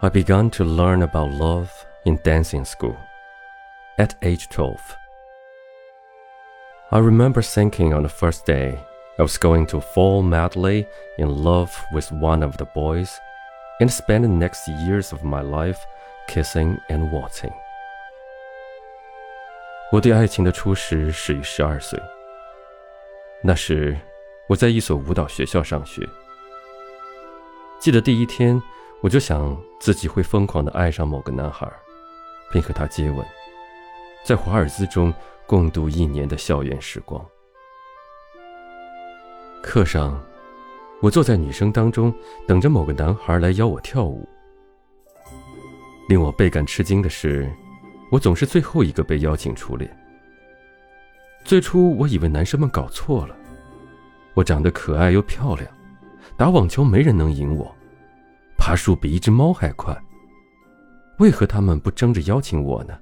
I began to learn about love in dancing school at age 12. I remember thinking on the first day I was going to fall madly in love with one of the boys and spend the next years of my life kissing and waltzing. 我对爱情的初识始于十二岁。那时，我在一所舞蹈学校上学。记得第一天， 我就想自己会疯狂的爱上某个男孩，并和他接吻，在华尔兹中共度一年的校园时光。课上，我坐在女生当中，等着某个男孩来邀我跳舞。令我倍感吃惊的是，我总是最后一个被邀请出列。最初我以为男生们搞错了，我长得可爱又漂亮，打网球没人能赢我。爬树比一只猫还快，为何他们不争着邀请我呢？